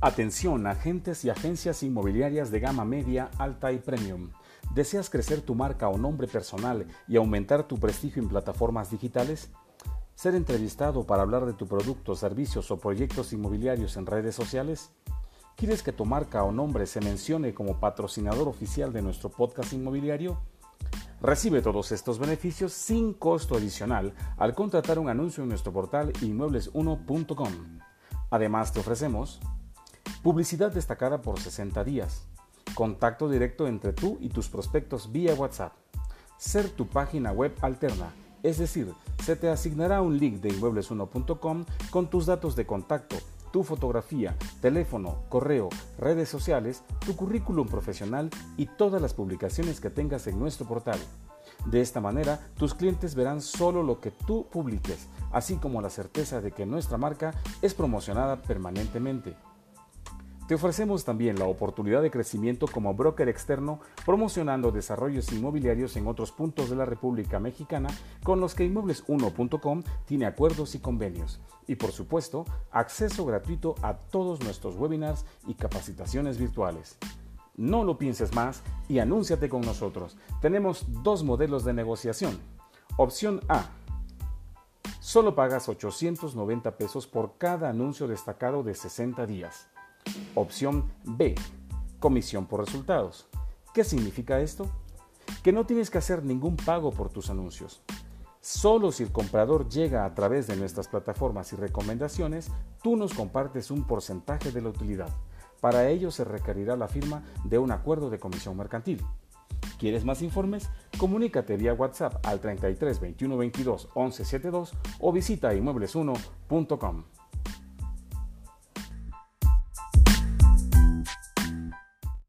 Atención, agentes y agencias inmobiliarias de gama media, alta y premium. ¿Deseas crecer tu marca o nombre personal y aumentar tu prestigio en plataformas digitales? ¿Ser entrevistado para hablar de tu producto, servicios o proyectos inmobiliarios en redes sociales? ¿Quieres que tu marca o nombre se mencione como patrocinador oficial de nuestro podcast inmobiliario? Recibe todos estos beneficios sin costo adicional al contratar un anuncio en nuestro portal inmuebles1.com. Además te ofrecemos Publicidad destacada por 60 días. Contacto directo entre tú y tus prospectos vía WhatsApp. Ser tu página web alterna, es decir, se te asignará un link de inmuebles1.com con tus datos de contacto, tu fotografía, teléfono, correo, redes sociales, tu currículum profesional y todas las publicaciones que tengas en nuestro portal. De esta manera, tus clientes verán solo lo que tú publiques, así como la certeza de que nuestra marca es promocionada permanentemente. Te ofrecemos también la oportunidad de crecimiento como broker externo promocionando desarrollos inmobiliarios en otros puntos de la República Mexicana con los que inmuebles1.com tiene acuerdos y convenios. Y por supuesto, acceso gratuito a todos nuestros webinars y capacitaciones virtuales. No lo pienses más y anúnciate con nosotros. Tenemos dos modelos de negociación. Opción A. Solo pagas 890 pesos por cada anuncio destacado de 60 días. Opción B. Comisión por resultados. ¿Qué significa esto? Que no tienes que hacer ningún pago por tus anuncios. Solo si el comprador llega a través de nuestras plataformas y recomendaciones, tú nos compartes un porcentaje de la utilidad. Para ello se requerirá la firma de un acuerdo de comisión mercantil. ¿Quieres más informes? Comunícate vía WhatsApp al 33 21 22 11 72 o visita inmuebles1.com.